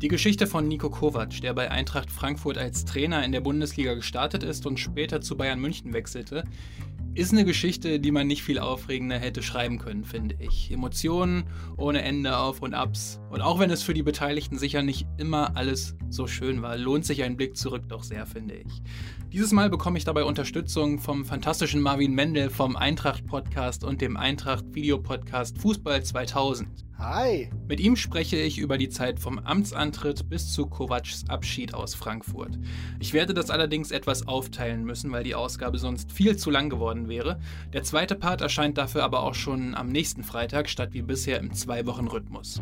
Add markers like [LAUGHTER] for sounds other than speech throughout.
Die Geschichte von Nico Kovac, der bei Eintracht Frankfurt als Trainer in der Bundesliga gestartet ist und später zu Bayern München wechselte, ist eine Geschichte, die man nicht viel aufregender hätte schreiben können, finde ich. Emotionen ohne Ende, Auf und Abs. Und auch wenn es für die Beteiligten sicher nicht immer alles so schön war, lohnt sich ein Blick zurück doch sehr, finde ich. Dieses Mal bekomme ich dabei Unterstützung vom fantastischen Marvin Mendel vom Eintracht-Podcast und dem Eintracht-Videopodcast Fußball 2000. Hi. Mit ihm spreche ich über die Zeit vom Amtsantritt bis zu Kovacs Abschied aus Frankfurt. Ich werde das allerdings etwas aufteilen müssen, weil die Ausgabe sonst viel zu lang geworden wäre. Der zweite Part erscheint dafür aber auch schon am nächsten Freitag statt wie bisher im Zwei-Wochen-Rhythmus.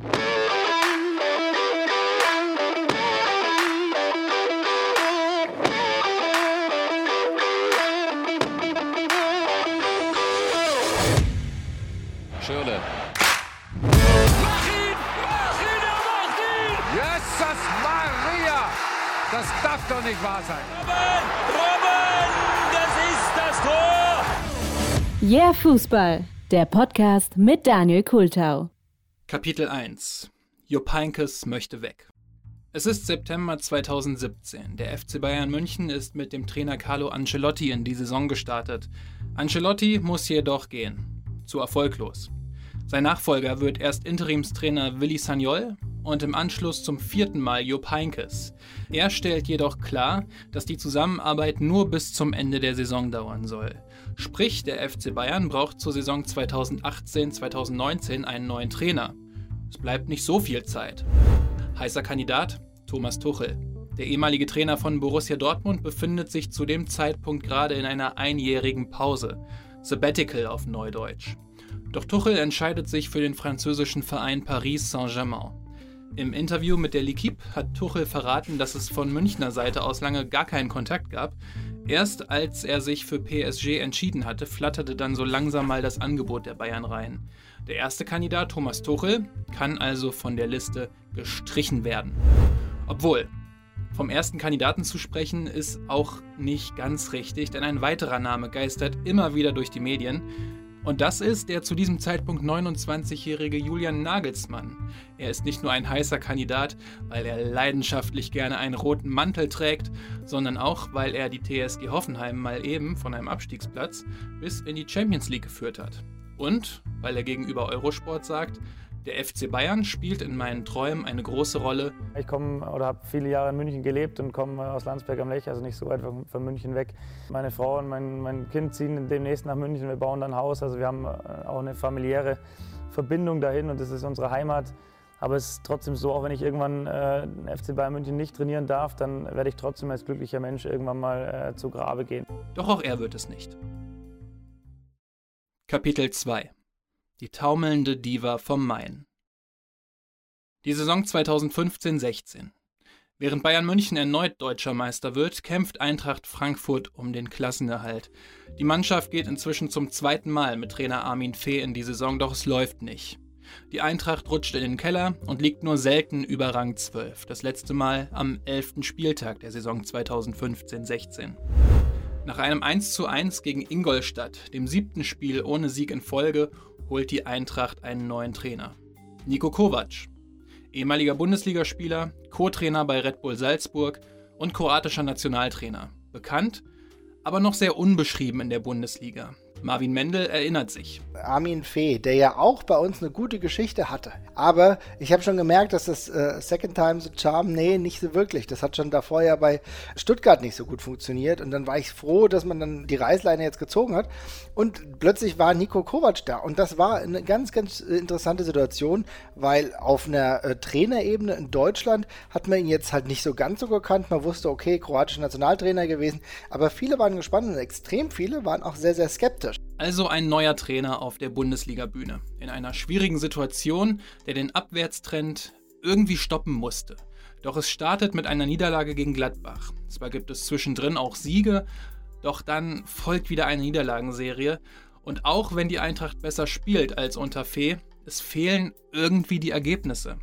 Wahr sein. Robben, das ist das Tor! Yeah Fußball, der Podcast mit Daniel Kultau. Kapitel 1 Jupp Heynckes möchte weg. Es ist September 2017. Der FC Bayern München ist mit dem Trainer Carlo Ancelotti in die Saison gestartet. Ancelotti muss jedoch gehen. Zu erfolglos. Sein Nachfolger wird erst Interimstrainer Willi Sagnol und im Anschluss zum vierten Mal Jupp Heynckes. Er stellt jedoch klar, dass die Zusammenarbeit nur bis zum Ende der Saison dauern soll. Sprich, der FC Bayern braucht zur Saison 2018-2019 einen neuen Trainer. Es bleibt nicht so viel Zeit. Heißer Kandidat Thomas Tuchel. Der ehemalige Trainer von Borussia Dortmund befindet sich zu dem Zeitpunkt gerade in einer einjährigen Pause. Sabbatical auf Neudeutsch. Doch Tuchel entscheidet sich für den französischen Verein Paris Saint-Germain. Im Interview mit der L'Equipe hat Tuchel verraten, dass es von Münchner Seite aus lange gar keinen Kontakt gab. Erst als er sich für PSG entschieden hatte, flatterte dann so langsam mal das Angebot der Bayern rein. Der erste Kandidat, Thomas Tuchel, kann also von der Liste gestrichen werden. Obwohl, vom ersten Kandidaten zu sprechen ist auch nicht ganz richtig, denn ein weiterer Name geistert immer wieder durch die Medien. Und das ist der zu diesem Zeitpunkt 29-jährige Julian Nagelsmann. Er ist nicht nur ein heißer Kandidat, weil er leidenschaftlich gerne einen roten Mantel trägt, sondern auch, weil er die TSG Hoffenheim mal eben von einem Abstiegsplatz bis in die Champions League geführt hat. Und weil er gegenüber Eurosport sagt, der FC Bayern spielt in meinen Träumen eine große Rolle. Ich komme oder habe viele Jahre in München gelebt und komme aus Landsberg am Lech, also nicht so weit von, München weg. Meine Frau und mein, mein Kind ziehen demnächst nach München. Wir bauen dann ein Haus. Also wir haben äh, auch eine familiäre Verbindung dahin und das ist unsere Heimat. Aber es ist trotzdem so, auch wenn ich irgendwann äh, FC Bayern München nicht trainieren darf, dann werde ich trotzdem als glücklicher Mensch irgendwann mal äh, zu Grabe gehen. Doch auch er wird es nicht. Kapitel 2 Die taumelnde Diva vom Main Die Saison 2015-16. Während Bayern München erneut deutscher Meister wird, kämpft Eintracht Frankfurt um den Klassenerhalt. Die Mannschaft geht inzwischen zum zweiten Mal mit Trainer Armin Fee in die Saison, doch es läuft nicht. Die Eintracht rutscht in den Keller und liegt nur selten über Rang 12. Das letzte Mal am 11. Spieltag der Saison 2015-16. Nach einem 1:1 gegen Ingolstadt, dem siebten Spiel ohne Sieg in Folge, holt die Eintracht einen neuen Trainer. Nico Kovac, ehemaliger Bundesligaspieler, Co-Trainer bei Red Bull Salzburg und kroatischer Nationaltrainer. Bekannt, aber noch sehr unbeschrieben in der Bundesliga. Marvin Mendel erinnert sich. Armin Fee, der ja auch bei uns eine gute Geschichte hatte. Aber ich habe schon gemerkt, dass das äh, Second Time the Charm, nee, nicht so wirklich. Das hat schon davor ja bei Stuttgart nicht so gut funktioniert. Und dann war ich froh, dass man dann die Reißleine jetzt gezogen hat. Und plötzlich war Nico Kovac da. Und das war eine ganz, ganz interessante Situation, weil auf einer äh, Trainerebene in Deutschland hat man ihn jetzt halt nicht so ganz so gekannt. Man wusste, okay, kroatischer Nationaltrainer gewesen. Aber viele waren gespannt und extrem viele waren auch sehr, sehr skeptisch. Also ein neuer Trainer auf der Bundesliga-Bühne. In einer schwierigen Situation, der den Abwärtstrend irgendwie stoppen musste. Doch es startet mit einer Niederlage gegen Gladbach. Zwar gibt es zwischendrin auch Siege, doch dann folgt wieder eine Niederlagenserie. Und auch wenn die Eintracht besser spielt als unter Fee, es fehlen irgendwie die Ergebnisse.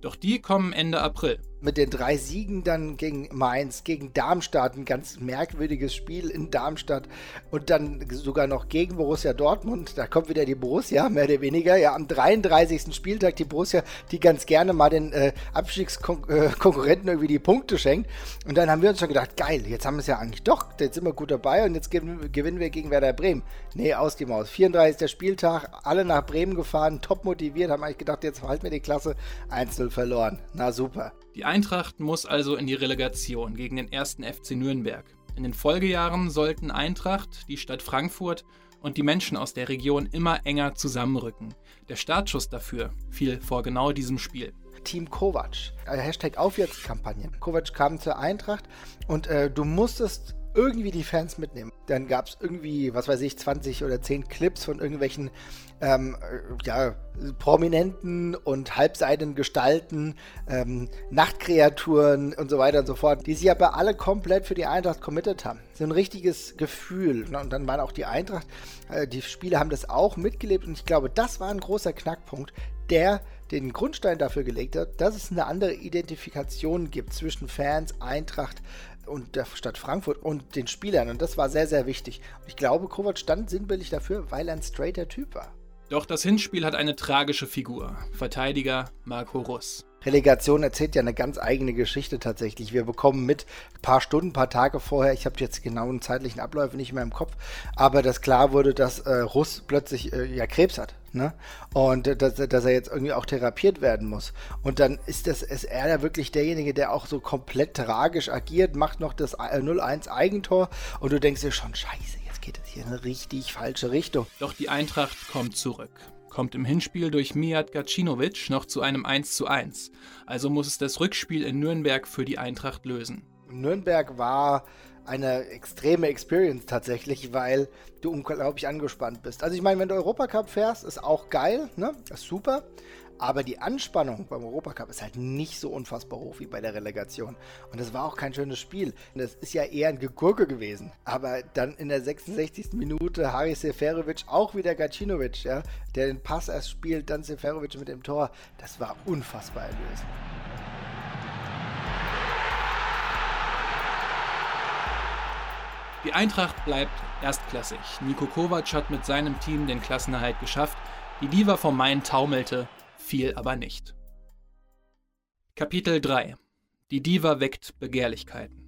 Doch die kommen Ende April. Mit den drei Siegen dann gegen Mainz, gegen Darmstadt, ein ganz merkwürdiges Spiel in Darmstadt und dann sogar noch gegen Borussia Dortmund. Da kommt wieder die Borussia, mehr oder weniger. Ja, am 33. Spieltag die Borussia, die ganz gerne mal den äh, Abstiegskonkurrenten irgendwie die Punkte schenkt. Und dann haben wir uns schon gedacht, geil, jetzt haben wir es ja eigentlich doch, jetzt sind wir gut dabei und jetzt gewinnen wir gegen Werder Bremen. Nee, aus die Maus. 34. Spieltag, alle nach Bremen gefahren, top motiviert, haben eigentlich gedacht, jetzt halten wir die Klasse. 1-0 verloren. Na super. Die Eintracht muss also in die Relegation gegen den ersten FC Nürnberg. In den Folgejahren sollten Eintracht, die Stadt Frankfurt und die Menschen aus der Region immer enger zusammenrücken. Der Startschuss dafür fiel vor genau diesem Spiel. Team Kovac. Hashtag Aufwärtskampagne. Kovac kam zur Eintracht und äh, du musstest irgendwie die Fans mitnehmen. Dann gab es irgendwie, was weiß ich, 20 oder 10 Clips von irgendwelchen ähm, ja, prominenten und halbseitigen Gestalten, ähm, Nachtkreaturen und so weiter und so fort, die sich aber alle komplett für die Eintracht committed haben. So ein richtiges Gefühl. Und dann waren auch die Eintracht, äh, die Spieler haben das auch mitgelebt und ich glaube, das war ein großer Knackpunkt, der den Grundstein dafür gelegt hat, dass es eine andere Identifikation gibt zwischen Fans, Eintracht und der Stadt Frankfurt und den Spielern. Und das war sehr, sehr wichtig. Ich glaube, Kovac stand sinnbildlich dafür, weil er ein straighter Typ war. Doch das Hinspiel hat eine tragische Figur. Verteidiger Marco Russ. Relegation erzählt ja eine ganz eigene Geschichte tatsächlich. Wir bekommen mit ein paar Stunden, ein paar Tage vorher, ich habe jetzt genauen zeitlichen Abläufe nicht mehr im Kopf, aber dass klar wurde, dass äh, Russ plötzlich äh, ja Krebs hat. Ne? Und dass, dass, er jetzt irgendwie auch therapiert werden muss. Und dann ist, das, ist er ja wirklich derjenige, der auch so komplett tragisch agiert, macht noch das 0-1 äh, Eigentor und du denkst dir schon, scheiße, jetzt geht es hier in eine richtig falsche Richtung. Doch die Eintracht kommt zurück kommt im Hinspiel durch Mijat Gacinovic noch zu einem 1:1. Also muss es das Rückspiel in Nürnberg für die Eintracht lösen. Nürnberg war eine extreme Experience tatsächlich, weil du unglaublich angespannt bist. Also ich meine, wenn du Europacup fährst, ist auch geil, ne? Ist super. Aber die Anspannung beim Europacup ist halt nicht so unfassbar hoch wie bei der Relegation. Und das war auch kein schönes Spiel. Das ist ja eher ein Gegurke gewesen. Aber dann in der 66. Minute Haris Seferovic, auch wieder Gacinovic, ja, der den Pass erst spielt, dann Seferovic mit dem Tor. Das war unfassbar erlösend. Die Eintracht bleibt erstklassig. Niko Kovac hat mit seinem Team den Klassenerhalt geschafft. Die Diva vom Main taumelte viel aber nicht. Kapitel 3 Die Diva weckt Begehrlichkeiten.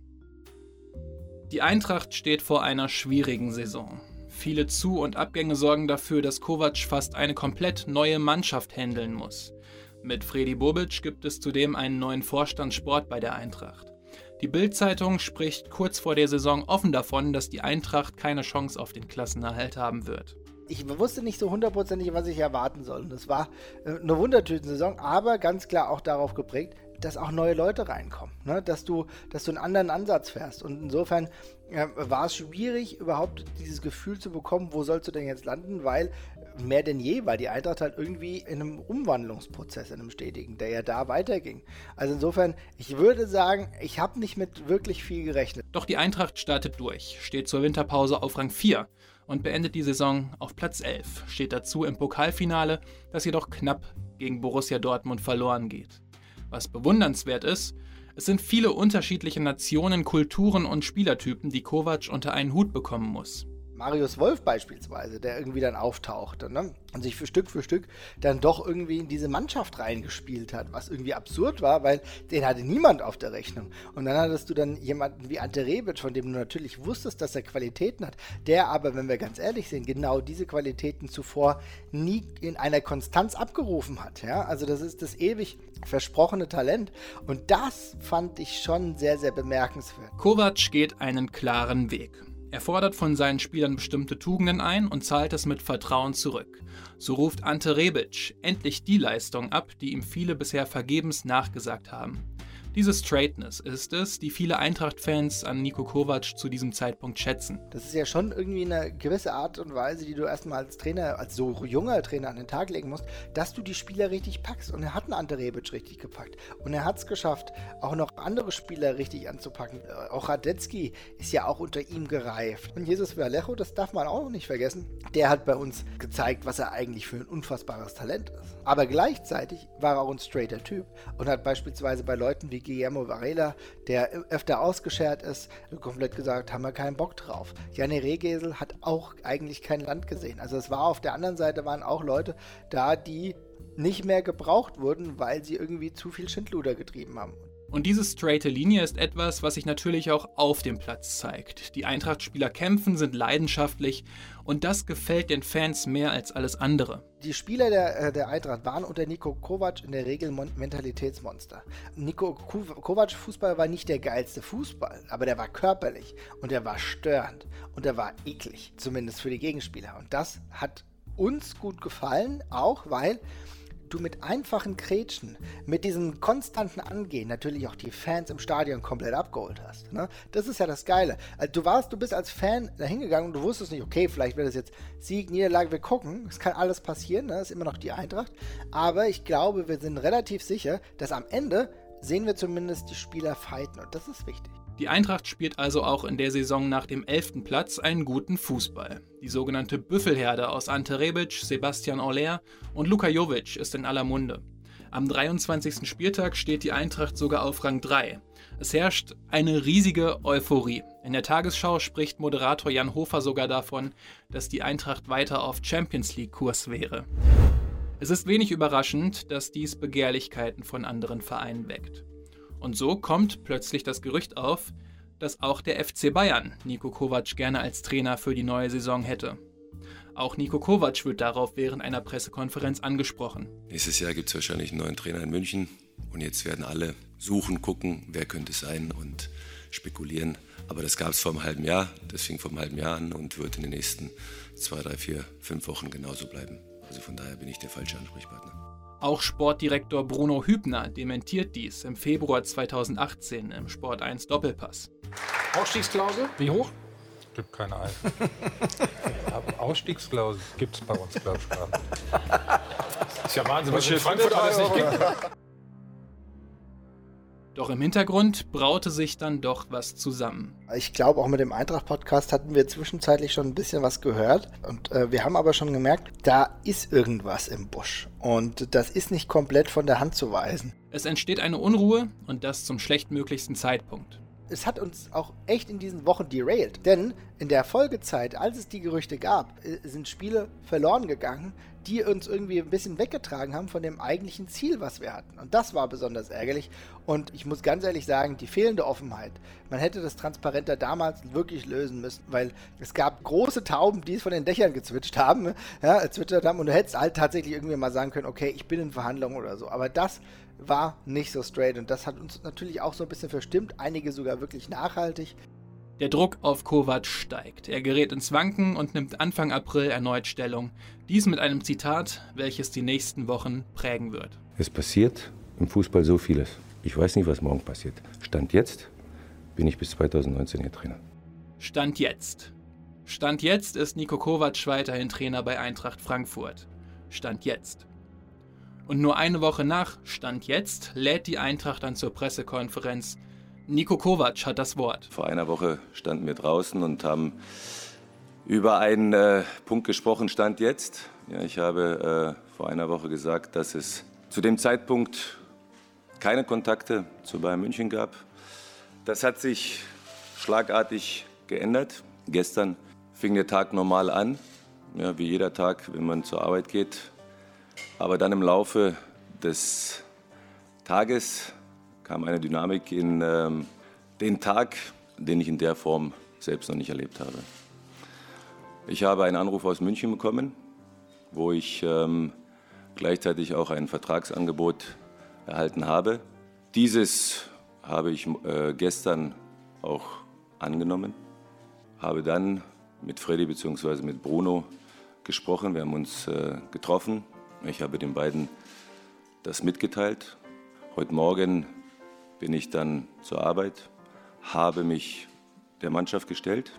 Die Eintracht steht vor einer schwierigen Saison. Viele Zu- und Abgänge sorgen dafür, dass Kovac fast eine komplett neue Mannschaft handeln muss. Mit Fredi Bobic gibt es zudem einen neuen Vorstand Sport bei der Eintracht. Die Bild-Zeitung spricht kurz vor der Saison offen davon, dass die Eintracht keine Chance auf den Klassenerhalt haben wird ich wusste nicht so hundertprozentig, was ich erwarten soll. Und es war äh, eine Wundertüten-Saison, aber ganz klar auch darauf geprägt, dass auch neue Leute reinkommen, ne? dass, du, dass du einen anderen Ansatz fährst. Und insofern äh, war es schwierig, überhaupt dieses Gefühl zu bekommen, wo sollst du denn jetzt landen, weil mehr denn je war die Eintracht halt irgendwie in einem Umwandlungsprozess, in einem stetigen, der ja da weiterging. Also insofern, ich würde sagen, ich habe nicht mit wirklich viel gerechnet. Doch die Eintracht startet durch, steht zur Winterpause auf Rang 4 und beendet die Saison auf Platz 11, steht dazu im Pokalfinale, das jedoch knapp gegen Borussia Dortmund verloren geht. Was bewundernswert ist, es sind viele unterschiedliche Nationen, Kulturen und Spielertypen, die Kovac unter einen Hut bekommen muss. Marius Wolf beispielsweise, der irgendwie dann auftauchte ne? und sich für Stück für Stück dann doch irgendwie in diese Mannschaft reingespielt hat, was irgendwie absurd war, weil den hatte niemand auf der Rechnung. Und dann hattest du dann jemanden wie Ante Rebic, von dem du natürlich wusstest, dass er Qualitäten hat, der aber, wenn wir ganz ehrlich sind, genau diese Qualitäten zuvor nie in einer Konstanz abgerufen hat. Ja? Also das ist das ewig versprochene Talent und das fand ich schon sehr, sehr bemerkenswert. Kovac geht einen klaren Weg. Er fordert von seinen Spielern bestimmte Tugenden ein und zahlt es mit Vertrauen zurück. So ruft Ante Rebic endlich die Leistung ab, die ihm viele bisher vergebens nachgesagt haben. Diese Straightness ist es, die viele Eintracht-Fans an Nico Kovac zu diesem Zeitpunkt schätzen. Das ist ja schon irgendwie eine gewisse Art und Weise, die du erstmal als Trainer, als so junger Trainer an den Tag legen musst, dass du die Spieler richtig packst. Und er hat einen Ante Rebic richtig gepackt. Und er hat es geschafft, auch noch andere Spieler richtig anzupacken. Äh, auch Radetzky ist ja auch unter ihm gereift. Und Jesus Vallejo, das darf man auch nicht vergessen, der hat bei uns gezeigt, was er eigentlich für ein unfassbares Talent ist. Aber gleichzeitig war er auch ein straighter Typ und hat beispielsweise bei Leuten wie wie Guillermo Varela, der öfter ausgeschert ist, komplett gesagt, haben wir keinen Bock drauf. Janne Regesel hat auch eigentlich kein Land gesehen. Also es war auf der anderen Seite waren auch Leute da, die nicht mehr gebraucht wurden, weil sie irgendwie zu viel Schindluder getrieben haben. Und diese straighte Linie ist etwas, was sich natürlich auch auf dem Platz zeigt. Die Eintracht-Spieler kämpfen, sind leidenschaftlich und das gefällt den Fans mehr als alles andere. Die Spieler der, äh, der Eintracht waren unter Nico Kovac in der Regel Mentalitätsmonster. Nico Kovac Fußball war nicht der geilste Fußball, aber der war körperlich und der war störend und der war eklig, zumindest für die Gegenspieler. Und das hat uns gut gefallen, auch weil du mit einfachen Kretschen, mit diesem konstanten Angehen natürlich auch die Fans im Stadion komplett abgeholt hast. Ne? Das ist ja das Geile. Also du warst, du bist als Fan da hingegangen und du wusstest nicht, okay, vielleicht wird das jetzt Sieg, Niederlage, wir gucken. Es kann alles passieren, ne? ist immer noch die Eintracht. Aber ich glaube, wir sind relativ sicher, dass am Ende sehen wir zumindest die Spieler fighten und das ist wichtig. Die Eintracht spielt also auch in der Saison nach dem 11. Platz einen guten Fußball. Die sogenannte Büffelherde aus Ante Rebic, Sebastian Orler und Luka Jovic ist in aller Munde. Am 23. Spieltag steht die Eintracht sogar auf Rang 3. Es herrscht eine riesige Euphorie. In der Tagesschau spricht Moderator Jan Hofer sogar davon, dass die Eintracht weiter auf Champions League-Kurs wäre. Es ist wenig überraschend, dass dies Begehrlichkeiten von anderen Vereinen weckt. Und so kommt plötzlich das Gerücht auf, dass auch der FC Bayern Nico Kovac gerne als Trainer für die neue Saison hätte. Auch Nico Kovac wird darauf während einer Pressekonferenz angesprochen. Nächstes Jahr gibt es wahrscheinlich einen neuen Trainer in München und jetzt werden alle suchen, gucken, wer könnte es sein und spekulieren. Aber das gab es vor einem halben Jahr, das fing vor einem halben Jahr an und wird in den nächsten zwei, drei, vier, fünf Wochen genauso bleiben. Also von daher bin ich der falsche Ansprechpartner. Auch Sportdirektor Bruno Hübner dementiert dies im Februar 2018 im Sport 1 Doppelpass. Ausstiegsklausel? Wie hoch? Gibt keine ein. Ausstiegsklausel gibt es bei uns, glaube ich, gar nicht. Ist ja Wahnsinn, was es in Frankfurt alles nicht gibt. Doch im Hintergrund braute sich dann doch was zusammen. Ich glaube, auch mit dem Eintracht-Podcast hatten wir zwischenzeitlich schon ein bisschen was gehört. Und äh, wir haben aber schon gemerkt, da ist irgendwas im Busch. Und das ist nicht komplett von der Hand zu weisen. Es entsteht eine Unruhe und das zum schlechtmöglichsten Zeitpunkt es hat uns auch echt in diesen Wochen derailed. Denn in der Folgezeit, als es die Gerüchte gab, äh, sind Spiele verloren gegangen, die uns irgendwie ein bisschen weggetragen haben von dem eigentlichen Ziel, was wir hatten. Und das war besonders ärgerlich. Und ich muss ganz ehrlich sagen, die fehlende Offenheit. Man hätte das transparenter damals wirklich lösen müssen, weil es gab große Tauben, die es von den Dächern gezwitscht haben, [LAUGHS] ja, gezwitschert haben. Und du hättest halt tatsächlich irgendwie mal sagen können, okay, ich bin in Verhandlungen oder so. Aber das war nicht so straight und das hat uns natürlich auch so ein bisschen verstimmt, einige sogar wirklich nachhaltig. Der Druck auf Kovac steigt. Er gerät ins Wanken und nimmt Anfang April erneut Stellung. Dies mit einem Zitat, welches die nächsten Wochen prägen wird. Es passiert im Fußball so vieles. Ich weiß nicht, was morgen passiert. Stand jetzt bin ich bis 2019 hier Trainer. Stand jetzt. Stand jetzt ist Nico Kovac weiterhin Trainer bei Eintracht Frankfurt. Stand jetzt. Und nur eine Woche nach Stand jetzt lädt die Eintracht dann zur Pressekonferenz. Nico Kovac hat das Wort. Vor einer Woche standen wir draußen und haben über einen äh, Punkt gesprochen, Stand jetzt. Ja, ich habe äh, vor einer Woche gesagt, dass es zu dem Zeitpunkt keine Kontakte zu Bayern München gab. Das hat sich schlagartig geändert. Gestern fing der Tag normal an, ja, wie jeder Tag, wenn man zur Arbeit geht. Aber dann im Laufe des Tages kam eine Dynamik in ähm, den Tag, den ich in der Form selbst noch nicht erlebt habe. Ich habe einen Anruf aus München bekommen, wo ich ähm, gleichzeitig auch ein Vertragsangebot erhalten habe. Dieses habe ich äh, gestern auch angenommen, habe dann mit Freddy bzw. mit Bruno gesprochen. Wir haben uns äh, getroffen ich habe den beiden das mitgeteilt. Heute Morgen bin ich dann zur Arbeit, habe mich der Mannschaft gestellt,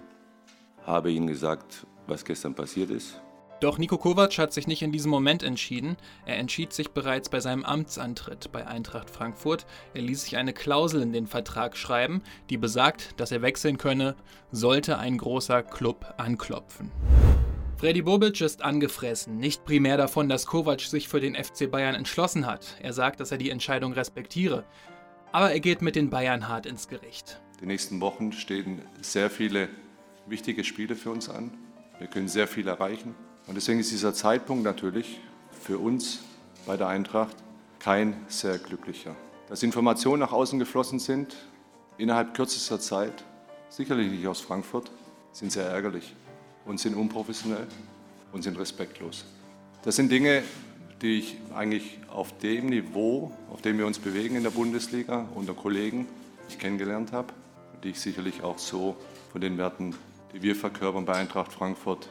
habe ihnen gesagt, was gestern passiert ist. Doch Nico Kovac hat sich nicht in diesem Moment entschieden. Er entschied sich bereits bei seinem Amtsantritt bei Eintracht Frankfurt. Er ließ sich eine Klausel in den Vertrag schreiben, die besagt, dass er wechseln könne, sollte ein großer Club anklopfen. Freddy Bobic ist angefressen, nicht primär davon, dass Kovac sich für den FC Bayern entschlossen hat. Er sagt, dass er die Entscheidung respektiere. Aber er geht mit den Bayern hart ins Gericht. Die nächsten Wochen stehen sehr viele wichtige Spiele für uns an. Wir können sehr viel erreichen. Und deswegen ist dieser Zeitpunkt natürlich für uns bei der Eintracht kein sehr glücklicher. Dass Informationen nach außen geflossen sind, innerhalb kürzester Zeit, sicherlich nicht aus Frankfurt, sind sehr ärgerlich und sind unprofessionell und sind respektlos. Das sind Dinge, die ich eigentlich auf dem Niveau, auf dem wir uns bewegen in der Bundesliga, unter Kollegen, ich kennengelernt habe, die ich sicherlich auch so von den Werten, die wir verkörpern bei Eintracht Frankfurt,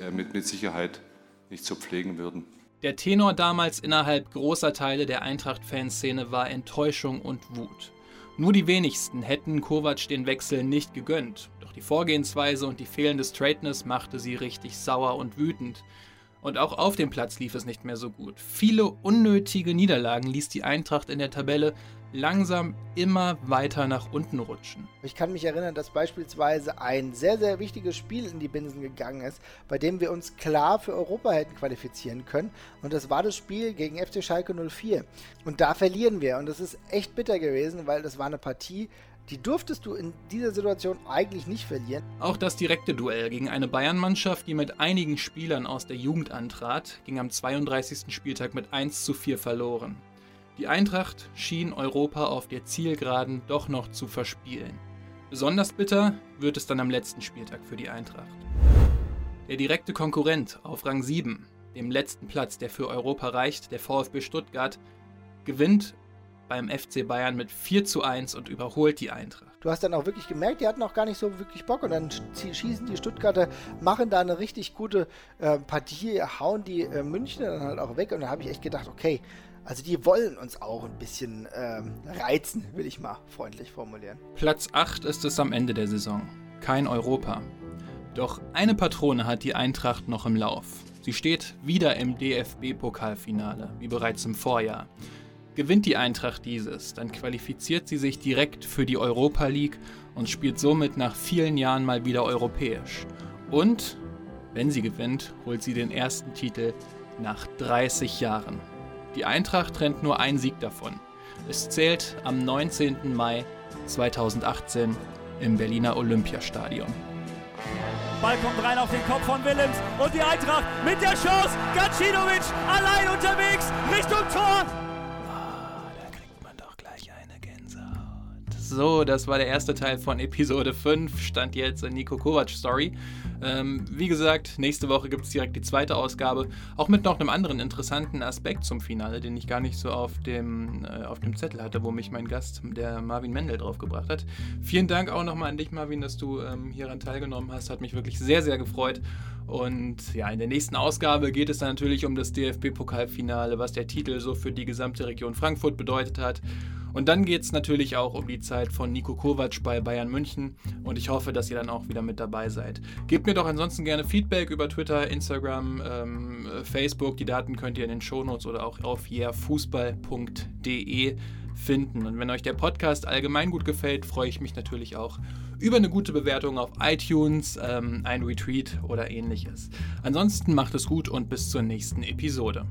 äh, mit, mit Sicherheit nicht so pflegen würden. Der Tenor damals innerhalb großer Teile der Eintracht-Fanszene war Enttäuschung und Wut. Nur die wenigsten hätten Kovac den Wechsel nicht gegönnt, doch die Vorgehensweise und die fehlende Straightness machte sie richtig sauer und wütend. Und auch auf dem Platz lief es nicht mehr so gut. Viele unnötige Niederlagen ließ die Eintracht in der Tabelle langsam immer weiter nach unten rutschen. Ich kann mich erinnern, dass beispielsweise ein sehr, sehr wichtiges Spiel in die Binsen gegangen ist, bei dem wir uns klar für Europa hätten qualifizieren können. Und das war das Spiel gegen FC Schalke 04. Und da verlieren wir. Und das ist echt bitter gewesen, weil das war eine Partie, die durftest du in dieser Situation eigentlich nicht verlieren. Auch das direkte Duell gegen eine Bayern-Mannschaft, die mit einigen Spielern aus der Jugend antrat, ging am 32. Spieltag mit 1 zu 4 verloren. Die Eintracht schien Europa auf der Zielgeraden doch noch zu verspielen. Besonders bitter wird es dann am letzten Spieltag für die Eintracht. Der direkte Konkurrent auf Rang 7, dem letzten Platz, der für Europa reicht, der VfB Stuttgart, gewinnt beim FC Bayern mit 4 zu 1 und überholt die Eintracht. Du hast dann auch wirklich gemerkt, die hatten auch gar nicht so wirklich Bock und dann schießen die Stuttgarter, machen da eine richtig gute äh, Partie, hauen die äh, Münchner dann halt auch weg und da habe ich echt gedacht, okay, also die wollen uns auch ein bisschen ähm, reizen, will ich mal freundlich formulieren. Platz 8 ist es am Ende der Saison. Kein Europa. Doch eine Patrone hat die Eintracht noch im Lauf. Sie steht wieder im DFB-Pokalfinale, wie bereits im Vorjahr. Gewinnt die Eintracht dieses, dann qualifiziert sie sich direkt für die Europa League und spielt somit nach vielen Jahren mal wieder europäisch. Und, wenn sie gewinnt, holt sie den ersten Titel nach 30 Jahren. Die Eintracht trennt nur ein Sieg davon. Es zählt am 19. Mai 2018 im Berliner Olympiastadion. Ball kommt rein auf den Kopf von Willems und die Eintracht mit der Chance. Gacinovic allein unterwegs Richtung Tor. So, das war der erste Teil von Episode 5. Stand jetzt in Nico Kovac Story. Ähm, wie gesagt, nächste Woche gibt es direkt die zweite Ausgabe. Auch mit noch einem anderen interessanten Aspekt zum Finale, den ich gar nicht so auf dem, äh, auf dem Zettel hatte, wo mich mein Gast, der Marvin Mendel, draufgebracht hat. Vielen Dank auch nochmal an dich, Marvin, dass du ähm, hieran teilgenommen hast. Hat mich wirklich sehr, sehr gefreut. Und ja, in der nächsten Ausgabe geht es dann natürlich um das DFB-Pokalfinale, was der Titel so für die gesamte Region Frankfurt bedeutet hat. Und dann geht es natürlich auch um die Zeit von Nico Kovac bei Bayern München und ich hoffe, dass ihr dann auch wieder mit dabei seid. Gebt mir doch ansonsten gerne Feedback über Twitter, Instagram, ähm, Facebook. Die Daten könnt ihr in den Shownotes oder auch auf yeahfußball.de finden. Und wenn euch der Podcast allgemein gut gefällt, freue ich mich natürlich auch über eine gute Bewertung auf iTunes, ähm, ein Retweet oder ähnliches. Ansonsten macht es gut und bis zur nächsten Episode.